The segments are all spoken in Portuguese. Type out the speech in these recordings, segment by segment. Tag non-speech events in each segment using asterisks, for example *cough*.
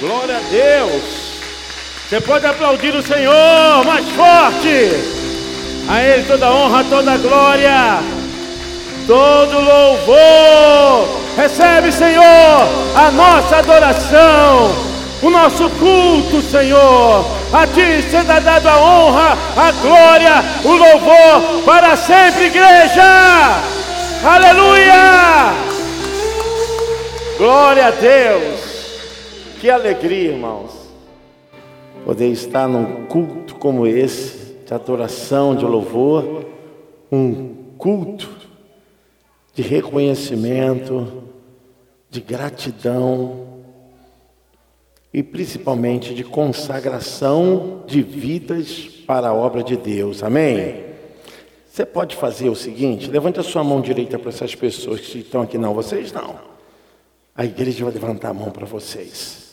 Glória a Deus. Você pode aplaudir o Senhor mais forte. A Ele toda honra, toda glória, todo louvor. Recebe, Senhor, a nossa adoração, o nosso culto, Senhor. A Ti seja dado a honra, a glória, o louvor para sempre, igreja. Aleluia! Glória a Deus. Que alegria, irmãos, poder estar num culto como esse, de adoração, de louvor, um culto de reconhecimento, de gratidão e principalmente de consagração de vidas para a obra de Deus. Amém? Você pode fazer o seguinte: levante a sua mão direita para essas pessoas que estão aqui, não, vocês não. A igreja vai levantar a mão para vocês.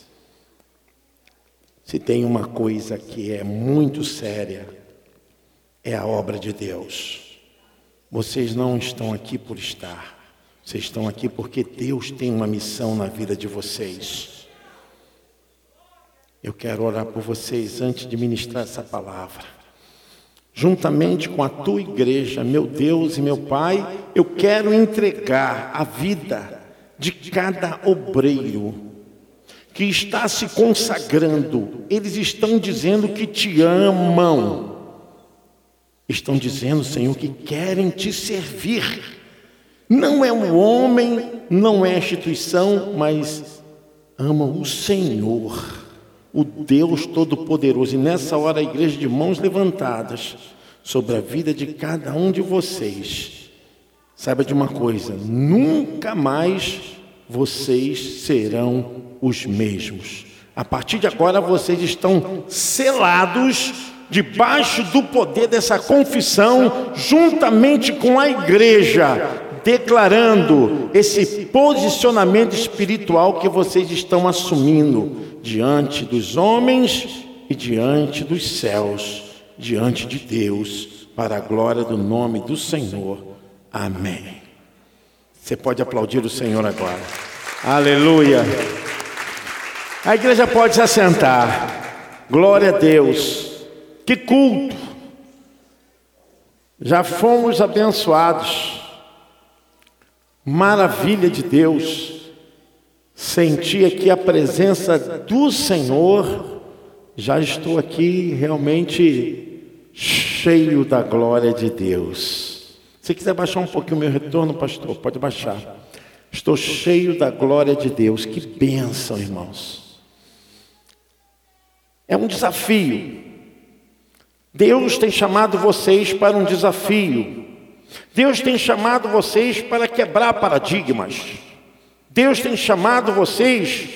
Se tem uma coisa que é muito séria, é a obra de Deus. Vocês não estão aqui por estar, vocês estão aqui porque Deus tem uma missão na vida de vocês. Eu quero orar por vocês antes de ministrar essa palavra. Juntamente com a tua igreja, meu Deus e meu Pai, eu quero entregar a vida de cada obreiro que está se consagrando, eles estão dizendo que te amam. Estão dizendo, Senhor, que querem te servir. Não é um homem, não é a instituição, mas amam o Senhor, o Deus Todo-Poderoso. E nessa hora, a igreja de mãos levantadas sobre a vida de cada um de vocês. Saiba de uma coisa: nunca mais vocês serão os mesmos. A partir de agora vocês estão selados debaixo do poder dessa confissão, juntamente com a igreja, declarando esse posicionamento espiritual que vocês estão assumindo diante dos homens e diante dos céus, diante de Deus, para a glória do nome do Senhor. Amém. Você pode aplaudir o Senhor agora. Aleluia. A igreja pode se assentar. Glória a Deus. Que culto. Já fomos abençoados. Maravilha de Deus. Senti aqui a presença do Senhor. Já estou aqui realmente cheio da glória de Deus. Se quiser baixar um pouquinho o meu retorno, pastor, pode baixar. Estou cheio da glória de Deus. Que bênção, irmãos. É um desafio. Deus tem chamado vocês para um desafio. Deus tem chamado vocês para quebrar paradigmas. Deus tem chamado vocês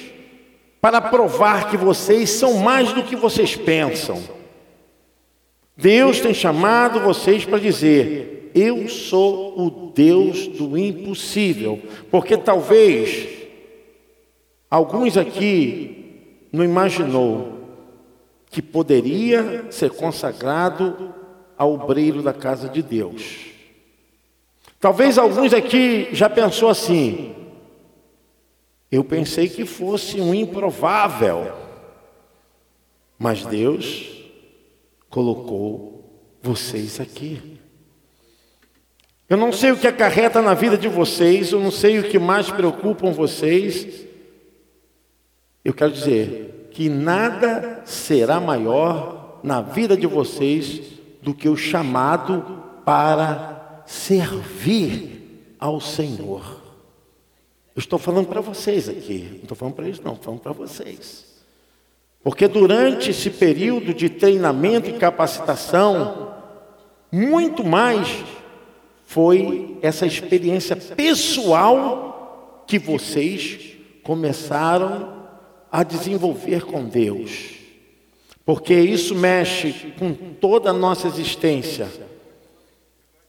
para provar que vocês são mais do que vocês pensam. Deus tem chamado vocês para dizer: Eu sou o Deus do impossível. Porque talvez alguns aqui não imaginou que poderia ser consagrado ao obreiro da casa de Deus. Talvez alguns aqui já pensou assim: eu pensei que fosse um improvável, mas Deus colocou vocês aqui. Eu não sei o que acarreta na vida de vocês, eu não sei o que mais preocupam vocês. Eu quero dizer, que nada será maior na vida de vocês do que o chamado para servir ao Senhor. Eu estou falando para vocês aqui, não estou falando para eles, não, estou falando para vocês. Porque durante esse período de treinamento e capacitação, muito mais foi essa experiência pessoal que vocês começaram a desenvolver com Deus, porque isso mexe com toda a nossa existência.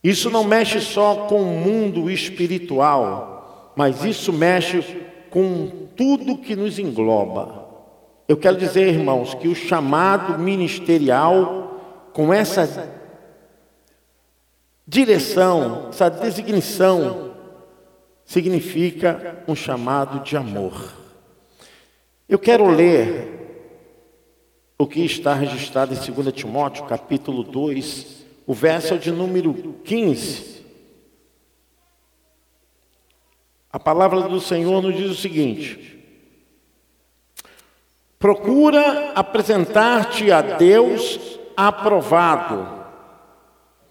Isso não mexe só com o mundo espiritual, mas isso mexe com tudo que nos engloba. Eu quero dizer, irmãos, que o chamado ministerial, com essa direção, essa designação, significa um chamado de amor. Eu quero ler o que está registrado em 2 Timóteo, capítulo 2, o verso de número 15. A palavra do Senhor nos diz o seguinte: Procura apresentar-te a Deus aprovado,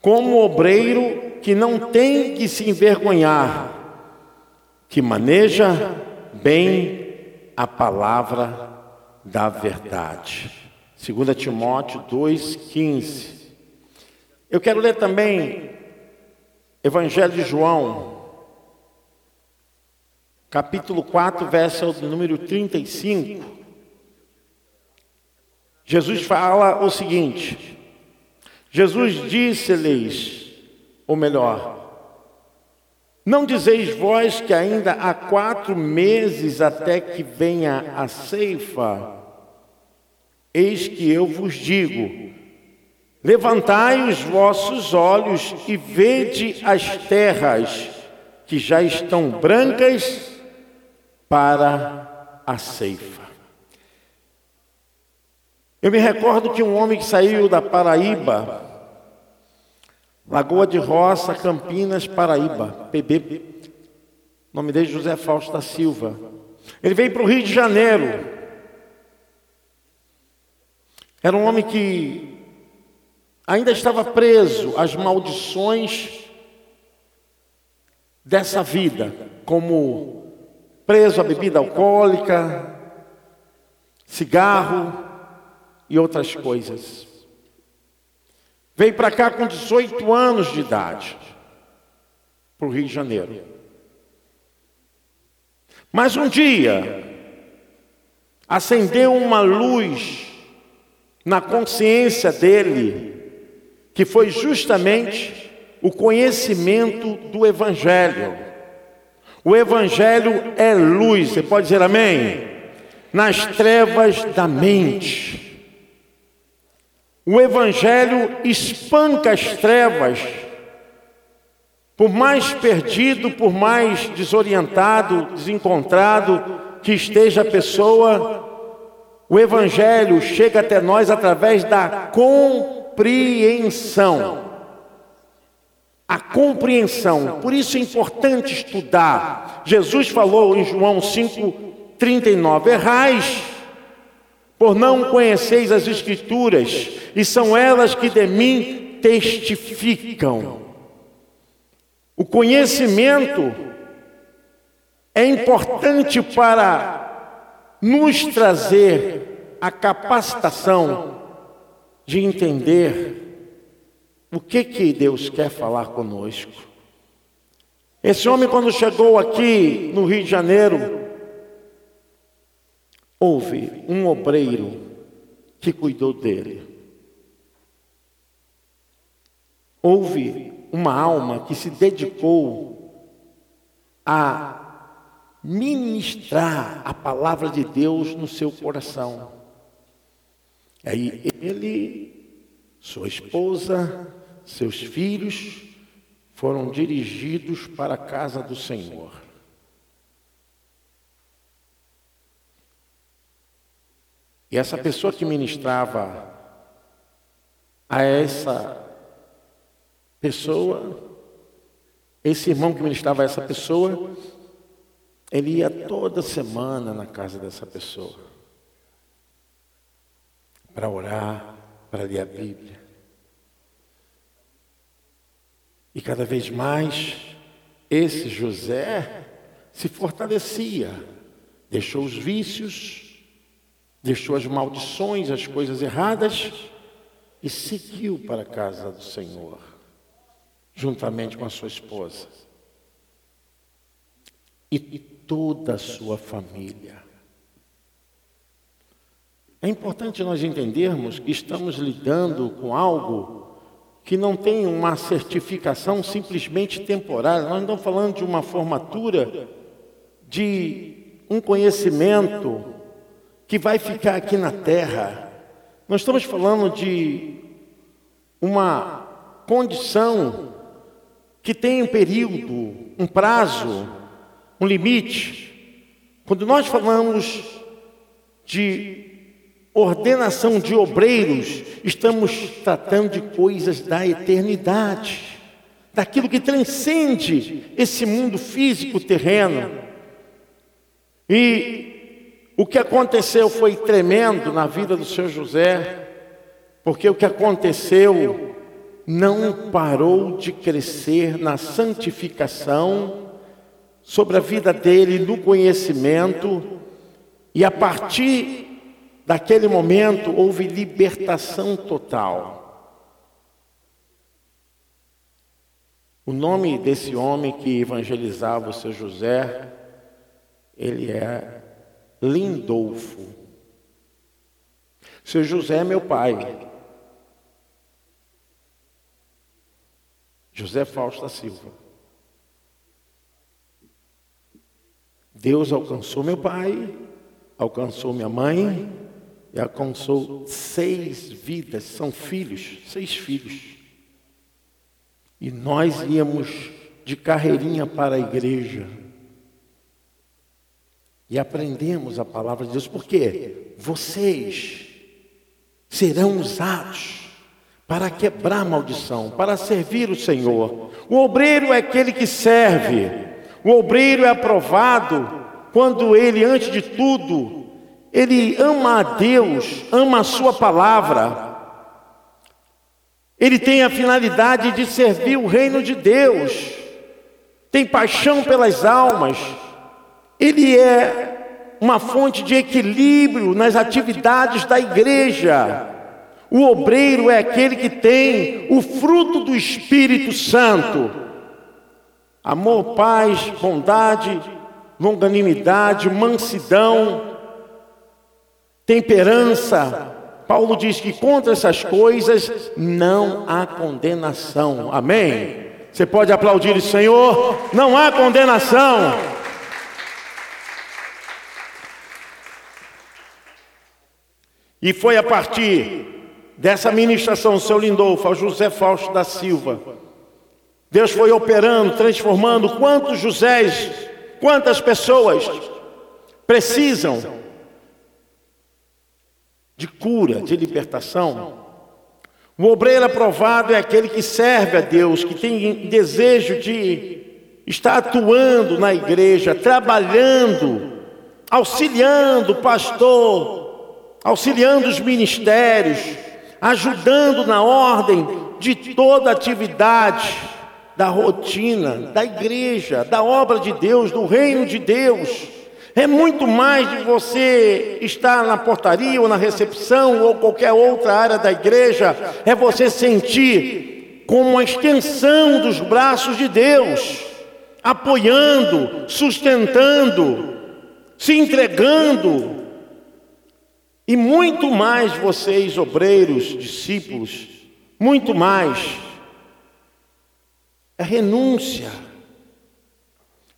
como obreiro que não tem que se envergonhar, que maneja bem a palavra da verdade. 2 Timóteo 2,15. Eu quero ler também Evangelho de João, capítulo 4, verso número 35. Jesus fala o seguinte: Jesus disse-lhes, ou melhor, não dizeis vós que ainda há quatro meses até que venha a ceifa? Eis que eu vos digo: levantai os vossos olhos e vede as terras que já estão brancas para a ceifa. Eu me recordo que um homem que saiu da Paraíba, Lagoa de Roça, Campinas, Paraíba, PB, nome dele José Fausto da Silva. Ele veio para o Rio de Janeiro. Era um homem que ainda estava preso às maldições dessa vida, como preso à bebida alcoólica, cigarro, e outras coisas. Veio para cá com 18 anos de idade, para o Rio de Janeiro. Mas um dia, acendeu uma luz na consciência dele, que foi justamente o conhecimento do Evangelho. O Evangelho é luz, você pode dizer amém? Nas trevas da mente. O Evangelho espanca as trevas. Por mais perdido, por mais desorientado, desencontrado que esteja a pessoa, o Evangelho chega até nós através da compreensão. A compreensão. Por isso é importante estudar. Jesus falou em João 5,39: Errais por não conheceis as Escrituras, e são elas que de mim testificam. O conhecimento é importante para nos trazer a capacitação de entender o que que Deus quer falar conosco. Esse homem quando chegou aqui no Rio de Janeiro, houve um obreiro que cuidou dele. Houve uma alma que se dedicou a ministrar a palavra de Deus no seu coração. Aí ele, sua esposa, seus filhos foram dirigidos para a casa do Senhor. E essa pessoa que ministrava a essa pessoa, esse irmão que ministrava a essa pessoa, ele ia toda semana na casa dessa pessoa para orar, para ler a Bíblia. E cada vez mais esse José se fortalecia, deixou os vícios, deixou as maldições, as coisas erradas e seguiu para a casa do Senhor, juntamente com a sua esposa e toda a sua família. É importante nós entendermos que estamos lidando com algo que não tem uma certificação simplesmente temporária. Nós não estamos falando de uma formatura de um conhecimento que vai ficar aqui na terra. Nós estamos falando de uma condição que tem um período, um prazo, um limite. Quando nós falamos de ordenação de obreiros, estamos tratando de coisas da eternidade, daquilo que transcende esse mundo físico terreno. E o que aconteceu foi tremendo na vida do seu José, porque o que aconteceu não parou de crescer na santificação, sobre a vida dele, no conhecimento, e a partir daquele momento houve libertação total. O nome desse homem que evangelizava o seu José, ele é Lindolfo. Seu José é meu pai. José Fausto da Silva. Deus alcançou meu pai, alcançou minha mãe e alcançou seis vidas, são filhos, seis filhos. E nós íamos de carreirinha para a igreja. E aprendemos a palavra de Deus, porque vocês serão usados para quebrar maldição, para servir o Senhor. O obreiro é aquele que serve. O obreiro é aprovado quando ele, antes de tudo, ele ama a Deus, ama a sua palavra. Ele tem a finalidade de servir o reino de Deus. Tem paixão pelas almas. Ele é uma fonte de equilíbrio nas atividades da igreja. O obreiro é aquele que tem o fruto do Espírito Santo: amor, paz, bondade, longanimidade, mansidão, temperança. Paulo diz que contra essas coisas não há condenação. Amém? Você pode aplaudir, Senhor, não há condenação. E foi a partir dessa ministração, seu Lindolfo, ao José Fausto da Silva. Deus foi operando, transformando quantos Josés, quantas pessoas precisam de cura, de libertação. O obreiro aprovado é aquele que serve a Deus, que tem desejo de estar atuando na igreja, trabalhando, auxiliando o pastor, auxiliando os ministérios, ajudando na ordem de toda atividade da rotina, da igreja, da obra de Deus, do reino de Deus. É muito mais de você estar na portaria ou na recepção ou qualquer outra área da igreja, é você sentir como uma extensão dos braços de Deus, apoiando, sustentando, se entregando, e muito mais vocês, obreiros, discípulos, muito mais. É renúncia.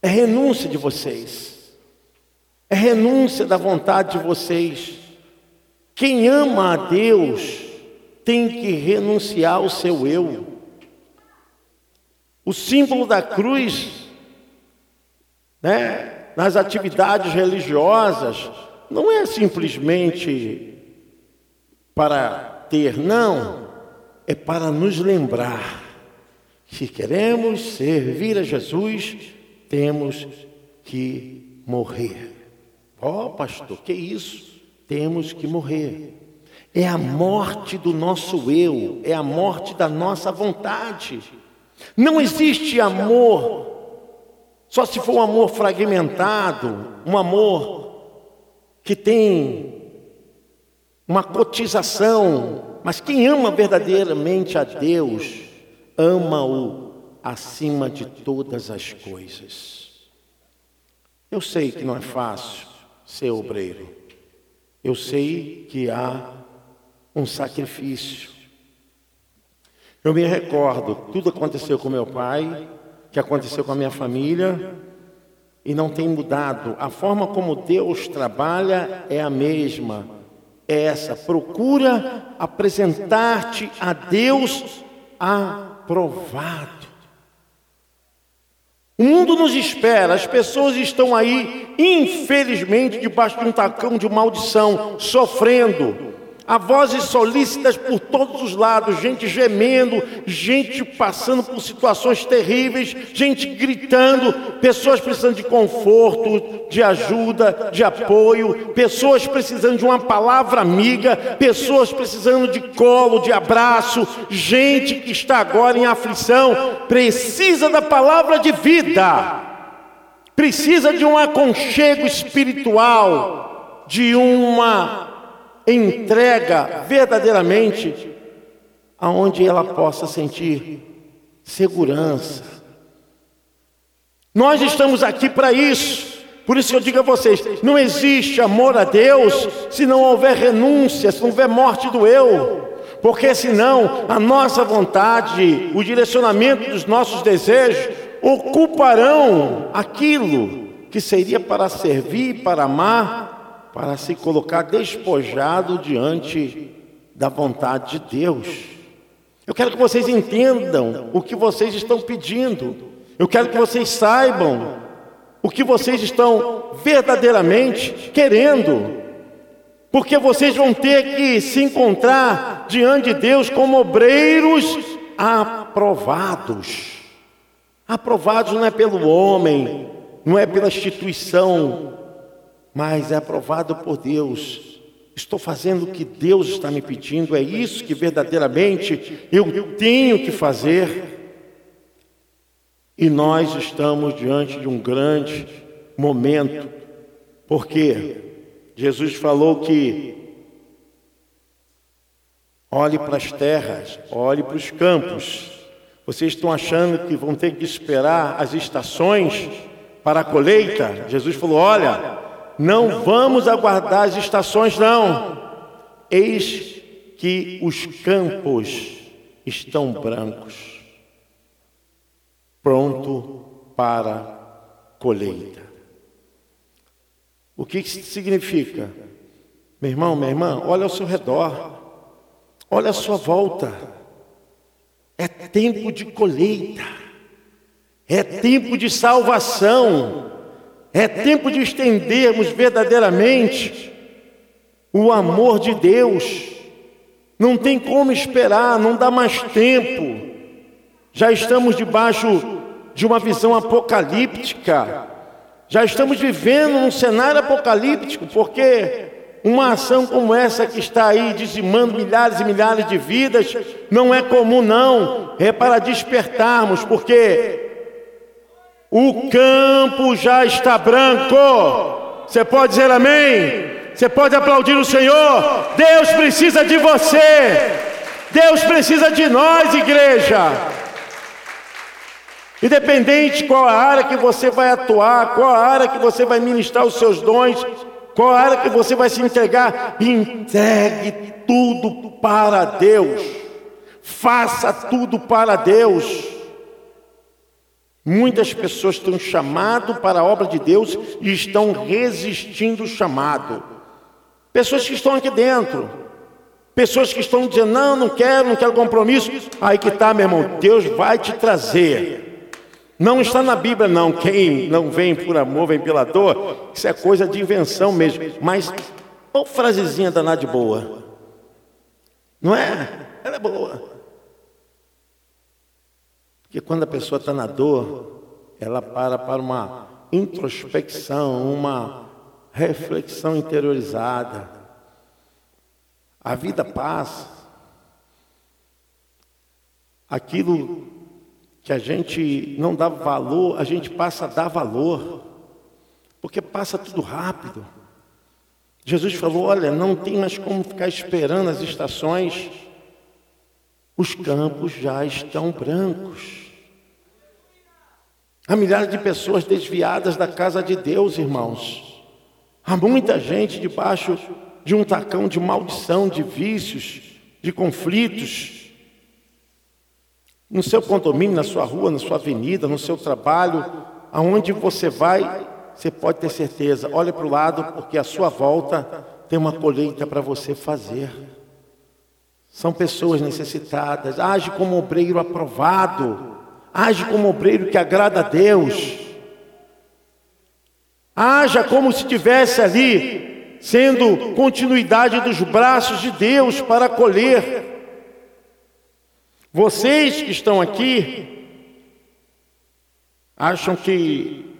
É renúncia de vocês. É renúncia da vontade de vocês. Quem ama a Deus tem que renunciar ao seu eu. O símbolo da cruz, né, nas atividades religiosas, não é simplesmente para ter, não, é para nos lembrar que queremos servir a Jesus, temos que morrer. Ó oh, pastor, que isso? Temos que morrer. É a morte do nosso eu, é a morte da nossa vontade. Não existe amor, só se for um amor fragmentado, um amor que tem uma cotização, mas quem ama verdadeiramente a Deus, ama-o acima de todas as coisas. Eu sei que não é fácil ser obreiro. Eu sei que há um sacrifício. Eu me recordo, tudo aconteceu com meu pai, que aconteceu com a minha família, e não tem mudado. A forma como Deus trabalha é a mesma. É essa. Procura apresentar-te a Deus aprovado. O mundo nos espera, as pessoas estão aí, infelizmente, debaixo de um tacão de maldição, sofrendo. Há vozes solícitas por todos os lados, gente gemendo, gente passando por situações terríveis, gente gritando, pessoas precisando de conforto, de ajuda, de apoio, pessoas precisando de uma palavra amiga, pessoas precisando de colo, de abraço, gente que está agora em aflição, precisa da palavra de vida, precisa de um aconchego espiritual, de uma entrega verdadeiramente aonde ela possa sentir segurança. Nós estamos aqui para isso. Por isso eu digo a vocês: não existe amor a Deus se não houver renúncia, se não houver morte do eu. Porque senão a nossa vontade, o direcionamento dos nossos desejos ocuparão aquilo que seria para servir, para amar para se colocar despojado diante da vontade de Deus. Eu quero que vocês entendam o que vocês estão pedindo. Eu quero que vocês saibam o que vocês estão verdadeiramente querendo. Porque vocês vão ter que se encontrar diante de Deus como obreiros aprovados. Aprovados não é pelo homem, não é pela instituição mas é aprovado por Deus. Estou fazendo o que Deus está me pedindo, é isso que verdadeiramente eu tenho que fazer. E nós estamos diante de um grande momento, porque Jesus falou que olhe para as terras, olhe para os campos. Vocês estão achando que vão ter que esperar as estações para a colheita? Jesus falou: olha, não vamos aguardar as estações, não. Eis que os campos estão brancos, pronto para colheita. O que isso significa? Meu irmão, minha irmã, olha ao seu redor, olha à sua volta. É tempo de colheita, é tempo de salvação. É tempo de estendermos verdadeiramente o amor de Deus. Não tem como esperar, não dá mais tempo. Já estamos debaixo de uma visão apocalíptica. Já estamos vivendo um cenário apocalíptico, porque uma ação como essa que está aí dizimando milhares e milhares de vidas não é comum, não. É para despertarmos, porque o campo já está branco. Você pode dizer amém? Você pode aplaudir o Senhor? Deus precisa de você. Deus precisa de nós, igreja. Independente qual a área que você vai atuar, qual a área que você vai ministrar os seus dons, qual a área que você vai se entregar, entregue tudo para Deus. Faça tudo para Deus. Muitas pessoas estão chamado para a obra de Deus e estão resistindo o chamado. Pessoas que estão aqui dentro, pessoas que estão dizendo: não, não quero, não quero compromisso. Aí que está, meu irmão, Deus vai te trazer. Não está na Bíblia, não. Quem não vem por amor, vem pela dor. Isso é coisa de invenção mesmo. Mas, uma frasezinha danada de boa. Não é? Ela é boa. Porque quando a pessoa está na dor, ela para para uma introspecção, uma reflexão interiorizada. A vida passa. Aquilo que a gente não dá valor, a gente passa a dar valor. Porque passa tudo rápido. Jesus falou: olha, não tem mais como ficar esperando as estações. Os campos já estão brancos. Há milhares de pessoas desviadas da casa de Deus, irmãos. Há muita gente debaixo de um tacão de maldição, de vícios, de conflitos. No seu condomínio, na sua rua, na sua avenida, no seu trabalho, aonde você vai, você pode ter certeza. Olha para o lado, porque a sua volta tem uma colheita para você fazer. São pessoas necessitadas. Age como obreiro aprovado age como obreiro que agrada a Deus. Haja como se estivesse ali, sendo continuidade dos braços de Deus para acolher. Vocês que estão aqui, acham que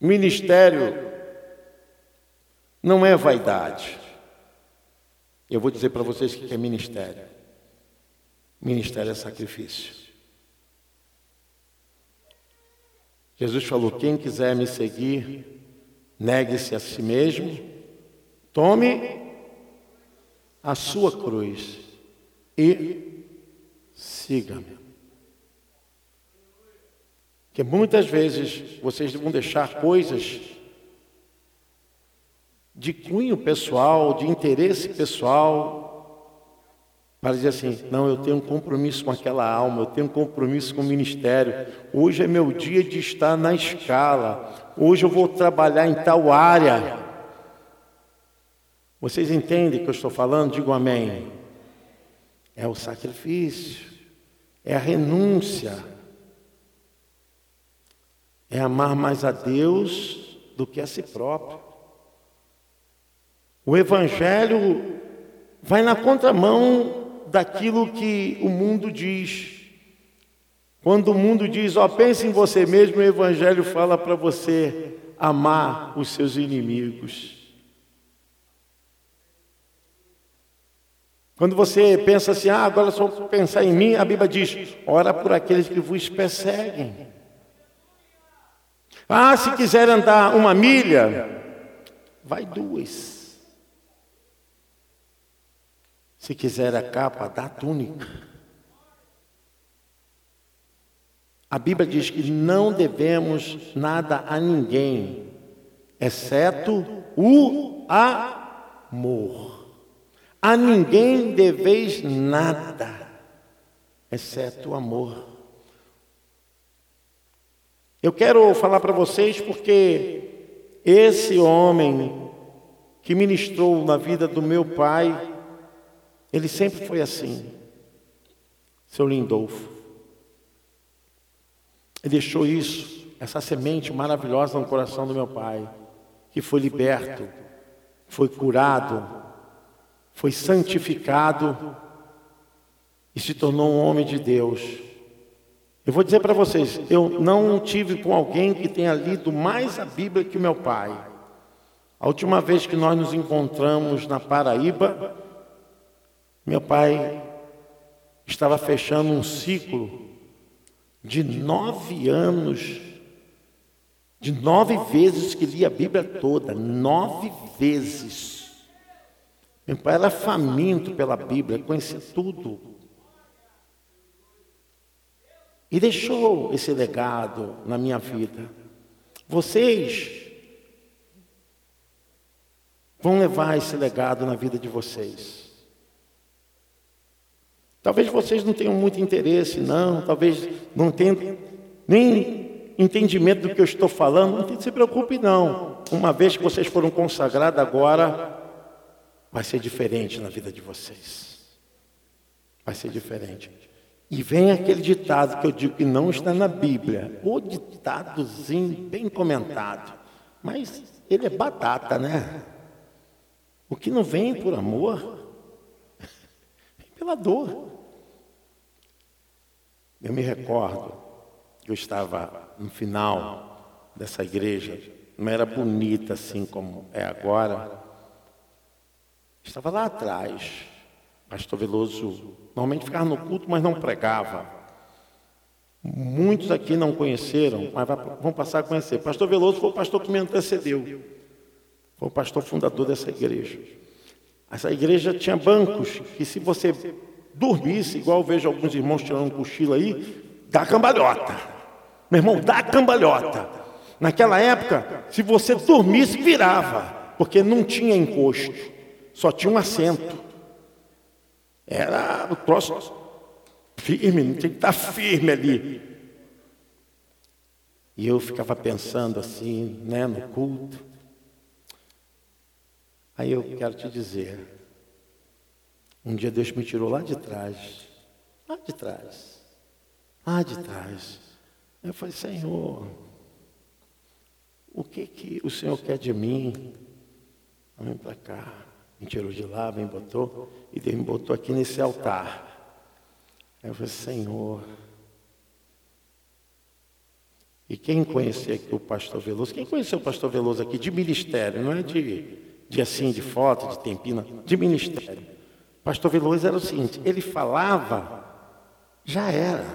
ministério não é vaidade. Eu vou dizer para vocês o que é ministério. Ministério é sacrifício. Jesus falou: quem quiser me seguir, negue-se a si mesmo, tome a sua cruz e siga-me. Que muitas vezes vocês vão deixar coisas de cunho pessoal, de interesse pessoal, para dizer assim: não, eu tenho um compromisso com aquela alma, eu tenho um compromisso com o ministério. Hoje é meu dia de estar na escala, hoje eu vou trabalhar em tal área. Vocês entendem o que eu estou falando? Digo amém. É o sacrifício, é a renúncia, é amar mais a Deus do que a si próprio. O Evangelho vai na contramão daquilo que o mundo diz. Quando o mundo diz, ó, pense em você mesmo, o Evangelho fala para você amar os seus inimigos. Quando você pensa assim, ah, agora só pensar em mim, a Bíblia diz, ora por aqueles que vos perseguem. Ah, se quiser andar uma milha, vai duas. Se quiser a capa, dá a túnica. A Bíblia diz que não devemos nada a ninguém, exceto o amor. A ninguém deveis nada, exceto o amor. Eu quero falar para vocês porque esse homem que ministrou na vida do meu pai, ele sempre foi assim, seu Lindolfo. Ele deixou isso, essa semente maravilhosa no coração do meu pai, que foi liberto, foi curado, foi santificado e se tornou um homem de Deus. Eu vou dizer para vocês, eu não tive com alguém que tenha lido mais a Bíblia que o meu pai. A última vez que nós nos encontramos na Paraíba, meu pai estava fechando um ciclo de nove anos, de nove vezes que lia a Bíblia toda, nove vezes. Meu pai era faminto pela Bíblia, conhecia tudo. E deixou esse legado na minha vida. Vocês vão levar esse legado na vida de vocês. Talvez vocês não tenham muito interesse, não, talvez não tenham nem entendimento do que eu estou falando, não se preocupe, não. Uma vez que vocês foram consagrados, agora vai ser diferente na vida de vocês. Vai ser diferente. E vem aquele ditado que eu digo que não está na Bíblia, o ditadozinho bem comentado, mas ele é batata, né? O que não vem por amor, pela dor. Eu me recordo que eu estava no final dessa igreja, não era bonita assim como é agora. Estava lá atrás. Pastor Veloso normalmente ficava no culto, mas não pregava. Muitos aqui não conheceram, mas vão passar a conhecer. Pastor Veloso foi o pastor que me antecedeu. Foi o pastor fundador dessa igreja. Essa igreja tinha bancos que se você dormisse, igual vejo alguns irmãos tirando um cochilo aí, dá cambalhota. Meu irmão, dá cambalhota. Naquela época, se você dormisse, virava, porque não tinha encosto, só tinha um assento. Era o troço firme, tinha que estar firme ali. E eu ficava pensando assim, né, no culto. Aí eu quero te dizer, um dia Deus me tirou lá de trás, lá de trás. lá de trás. Eu falei, Senhor, o que que o Senhor quer de mim? Vem para cá. Me tirou de lá, me botou, e Deus me botou aqui nesse altar. Aí eu falei, Senhor. E quem conhecia aqui o pastor Veloso? Quem conheceu o pastor Veloso aqui de ministério, não é de, de assim, de foto, de tempina, de ministério. Pastor Veloso era o seguinte, ele falava, já era.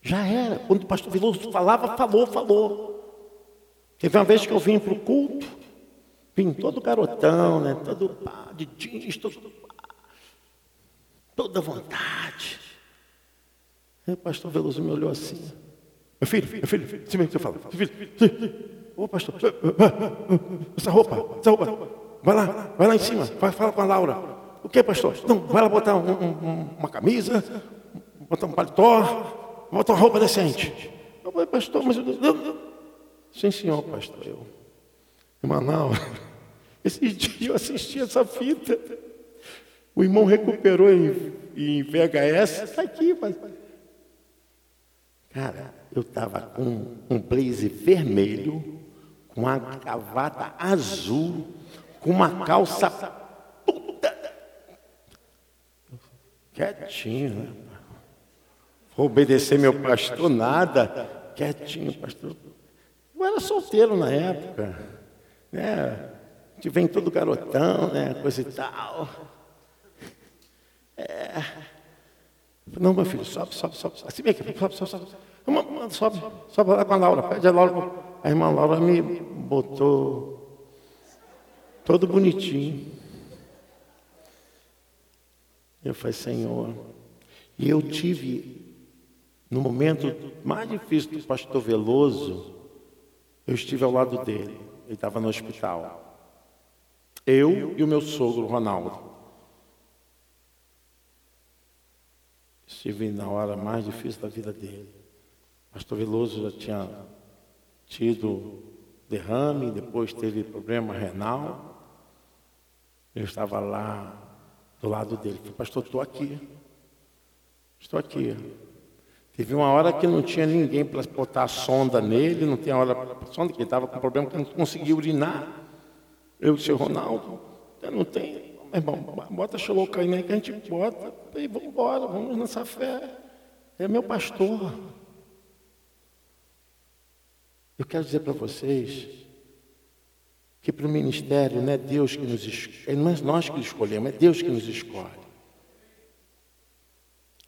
Já era. Quando o pastor Veloso falava, falou, falou. Teve uma vez que eu vim para o culto, vim todo garotão, né? Todo pá, de jeans, todo pá, toda vontade. Aí o pastor Veloso me olhou assim. Meu filho, meu filho, filho, assim mesmo que você fala. Filho, filho. Ô pastor, essa roupa, essa roupa, vai lá, vai lá em cima, vai falar com a Laura. O que, pastor? Não, vai lá botar um, um, uma camisa, botar um paletó, botar uma roupa decente. Eu falei, pastor, mas eu, eu, Sim, senhor, pastor. Eu, em Manaus, *laughs* esse dia eu assisti essa fita. O irmão recuperou em, em VHS. Está aqui, mas. Cara, eu estava com um blazer vermelho, com uma gravata azul, com uma calça puta. Quietinho, né? Vou obedecer meu pastor, nada. Quietinho, pastor. Eu era solteiro na época, né? A gente vem todo garotão, né? Coisa e tal. É. Não, meu filho, sobe, sobe, sobe. Assim vem aqui, sobe, sobe, sobe. Sobe, sobe lá com a Laura. Pede a Laura. A irmã Laura me botou todo bonitinho. Eu falei, Senhor. E eu tive, no momento mais difícil do pastor Veloso, eu estive ao lado dele, ele estava no hospital. Eu e o meu sogro, Ronaldo. Estive na hora mais difícil da vida dele. Pastor Veloso já tinha tido derrame, depois teve problema renal. Eu estava lá do lado dele. Falei, pastor, estou aqui. Estou aqui. Teve uma hora que não tinha ninguém para botar a sonda nele, não tinha hora para sonda, que ele estava com problema que não conseguia urinar. Eu disse, Ronaldo, não tem. Meu irmão, bota xolocaína aí que a gente bota e vamos embora, vamos nessa fé. É meu pastor. Eu quero dizer para vocês que para o ministério não é Deus que nos escolhe, não é nós que escolhemos, é Deus que nos escolhe.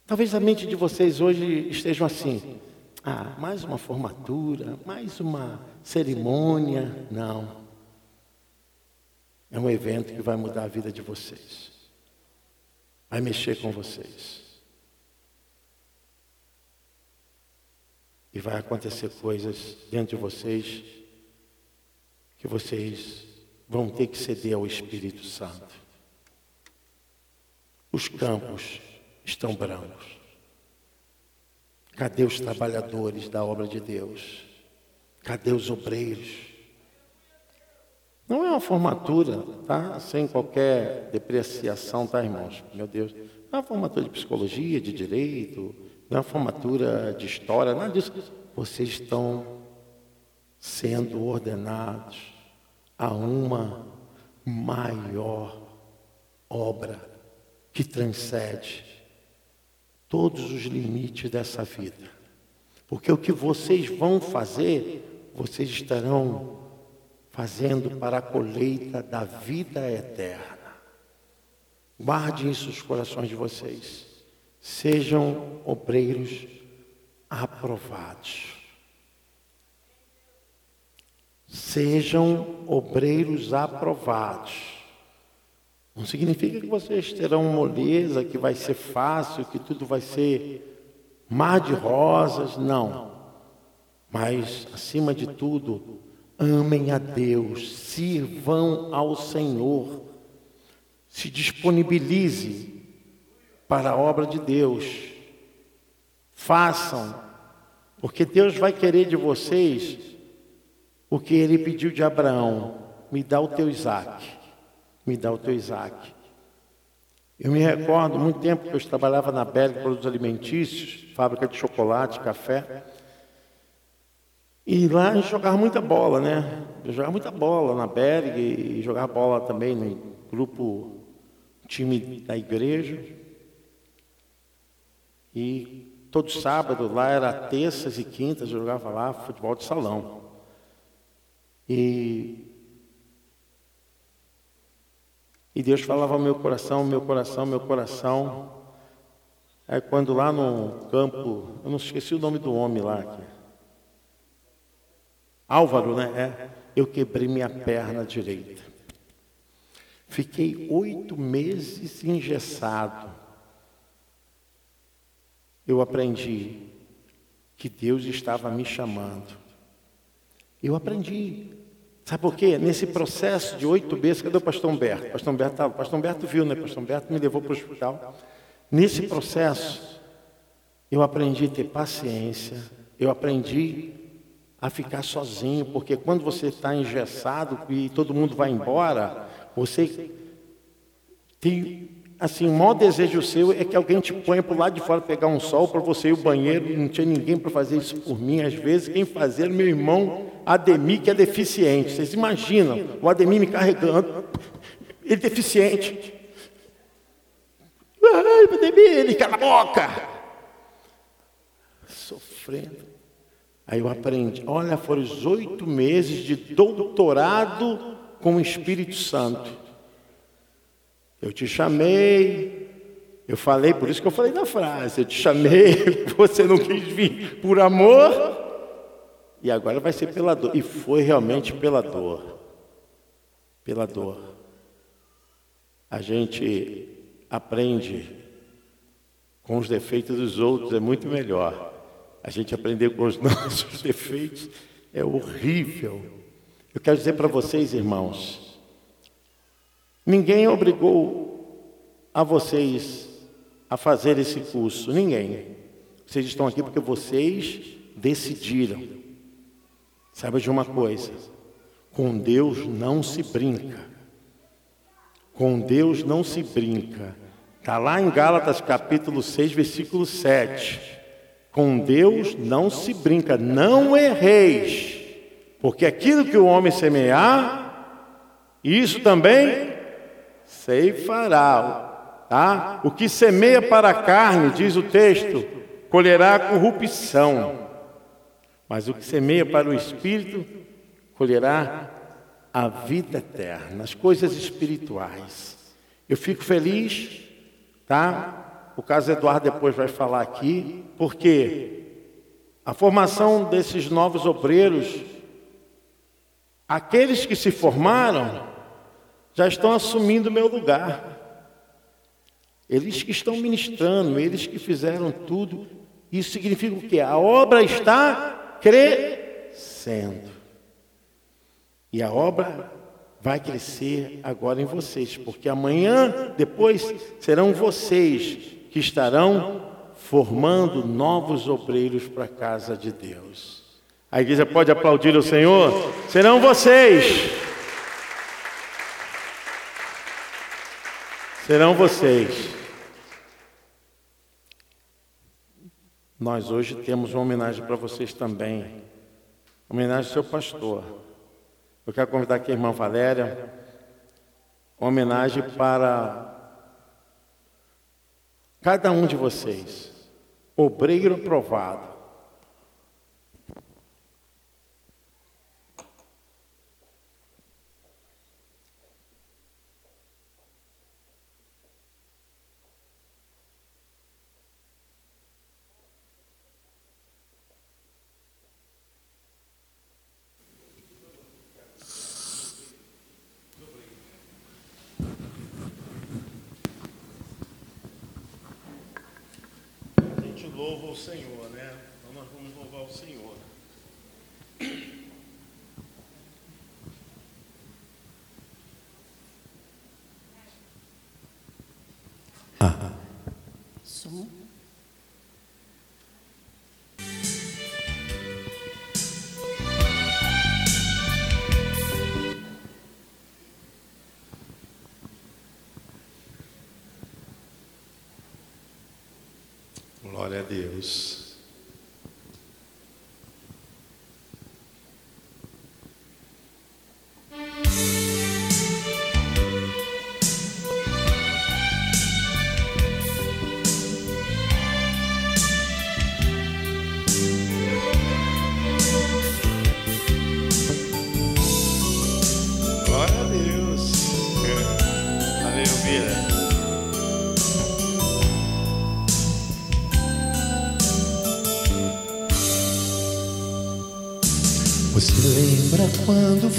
Talvez a mente de vocês hoje estejam assim. Ah, mais uma formatura, mais uma cerimônia. Não. É um evento que vai mudar a vida de vocês. Vai mexer com vocês. E vai acontecer coisas dentro de vocês que vocês vão ter que ceder ao Espírito Santo. Os campos estão brancos. Cadê os trabalhadores da obra de Deus? Cadê os obreiros? Não é uma formatura, tá? Sem qualquer depreciação, tá, irmãos? Meu Deus. É uma formatura de psicologia, de direito, não é formatura de história, nada disso. Vocês estão sendo ordenados a uma maior obra que transcende todos os limites dessa vida. Porque o que vocês vão fazer, vocês estarão fazendo para a colheita da vida eterna. Guardem isso nos corações de vocês. Sejam obreiros aprovados. Sejam obreiros aprovados. Não significa que vocês terão moleza, que vai ser fácil, que tudo vai ser mar de rosas, não. Mas, acima de tudo, amem a Deus, sirvam ao Senhor, se disponibilize para a obra de Deus. Façam, porque Deus vai querer de vocês o que ele pediu de Abraão: me dá o teu Isaac me dá o teu Isaac. Eu me recordo muito tempo que eu trabalhava na Belga produtos alimentícios, fábrica de chocolate, café. E lá a gente jogava muita bola, né? Eu jogava muita bola na Berg e jogava bola também no grupo, time da igreja. E todo sábado lá era terças e quintas, eu jogava lá futebol de salão. E E Deus falava ao meu coração, meu coração, meu coração. É quando lá no campo, eu não esqueci o nome do homem lá. Aqui. Álvaro, né? É. Eu quebrei minha perna direita. Fiquei oito meses engessado. Eu aprendi que Deus estava me chamando. Eu aprendi Sabe por quê? Nesse processo de oito meses, cadê o pastor Humberto? Pastor Humberto, tá, pastor Humberto viu, né? Pastor Humberto me levou para o hospital. Nesse processo, eu aprendi a ter paciência, eu aprendi a ficar sozinho, porque quando você está engessado e todo mundo vai embora, você tem assim, o maior desejo seu é que alguém te ponha para o lado de fora pegar um sol para você ir ao banheiro, não tinha ninguém para fazer isso por mim. Às vezes, quem fazia meu irmão Ademir, que é deficiente. Vocês imaginam o Ademir me carregando, ele é deficiente. Ai, Ademir, ele cala a boca. Sofrendo. Aí eu aprendi. Olha, foram os oito meses de doutorado com o Espírito Santo. Eu te chamei, eu falei, por isso que eu falei na frase, eu te chamei, *laughs* você não quis vir por amor, e agora vai ser pela dor. E foi realmente pela dor. Pela dor. A gente aprende com os defeitos dos outros, é muito melhor. A gente aprender com os *laughs* nossos defeitos é horrível. Eu quero dizer para vocês, irmãos, Ninguém obrigou a vocês a fazer esse curso, ninguém. Vocês estão aqui porque vocês decidiram. Saiba de uma coisa: com Deus não se brinca. Com Deus não se brinca. Está lá em Gálatas capítulo 6, versículo 7. Com Deus não se brinca, não erreis, porque aquilo que o homem semear, isso também ceifará. Tá? O que semeia para a carne, diz o texto, colherá corrupção. Mas o que semeia para o espírito, colherá a vida eterna, as coisas espirituais. Eu fico feliz, tá? O caso Eduardo depois vai falar aqui, porque a formação desses novos obreiros, aqueles que se formaram, já estão assumindo o meu lugar. Eles que estão ministrando, eles que fizeram tudo. Isso significa o quê? A obra está crescendo. E a obra vai crescer agora em vocês, porque amanhã, depois, serão vocês que estarão formando novos obreiros para a casa de Deus. A igreja pode aplaudir o Senhor? Serão vocês. Serão vocês. Nós hoje temos uma homenagem para vocês também. Homenagem ao seu pastor. Eu quero convidar aqui a irmã Valéria. Uma homenagem para cada um de vocês. Obreiro aprovado. Glória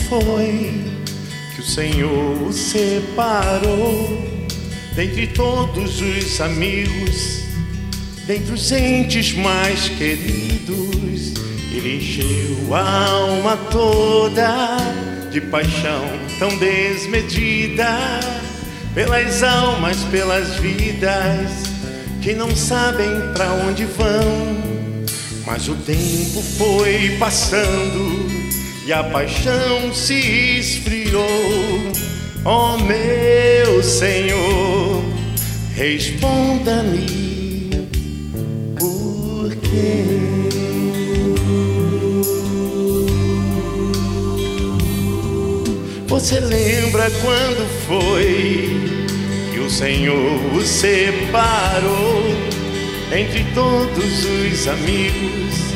foi que o Senhor o separou dentre todos os amigos, dentre os entes mais queridos? Ele encheu a alma toda de paixão tão desmedida pelas almas, pelas vidas que não sabem para onde vão. Mas o tempo foi passando e a paixão se esfriou. Oh meu Senhor, responda-me por quê? Você lembra quando foi que o Senhor o separou entre todos os amigos,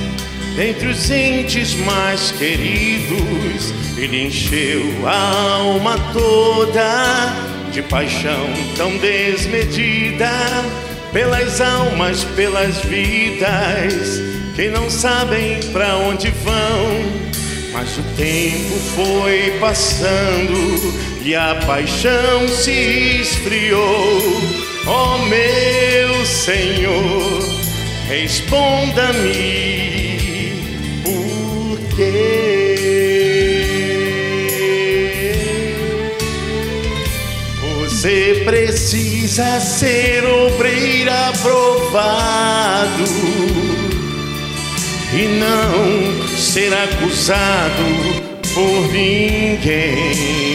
entre os entes mais queridos? Ele encheu a alma toda de paixão tão desmedida pelas almas, pelas vidas que não sabem para onde vão. Mas o tempo foi passando e a paixão se esfriou. Oh meu Senhor, responda-me Você precisa ser obreiro aprovado e não ser acusado por ninguém.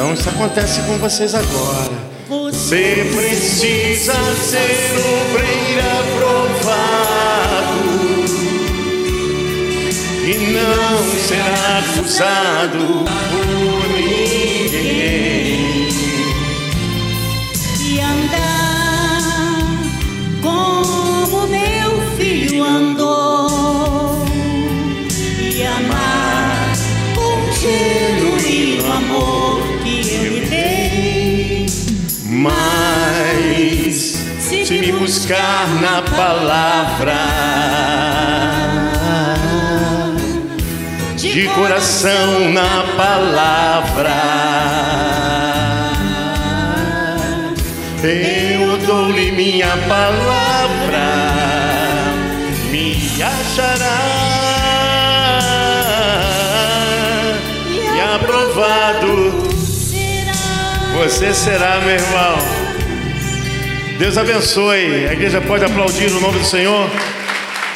Então isso acontece com vocês agora. Você precisa ser obreiro aprovado e não será acusado se me buscar na palavra, de coração na palavra, eu dou-lhe minha palavra, me achará. E aprovado. Você será, meu irmão. Deus abençoe. A igreja pode aplaudir no nome do Senhor.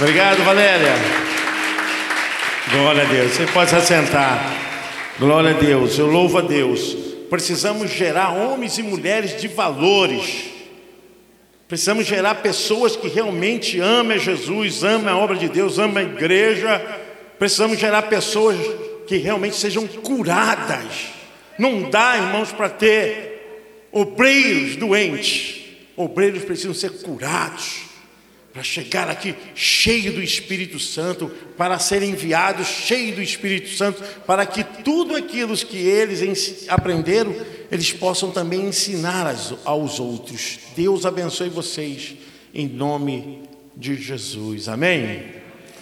Obrigado, Valéria. Glória a Deus. Você pode se assentar. Glória a Deus. Eu louvo a Deus. Precisamos gerar homens e mulheres de valores. Precisamos gerar pessoas que realmente amem a Jesus, amem a obra de Deus, amem a igreja. Precisamos gerar pessoas que realmente sejam curadas. Não dá, irmãos, para ter obreiros doentes. Obreiros precisam ser curados para chegar aqui cheio do Espírito Santo, para serem enviados cheio do Espírito Santo, para que tudo aquilo que eles aprenderam, eles possam também ensinar aos outros. Deus abençoe vocês. em nome de Jesus. Amém?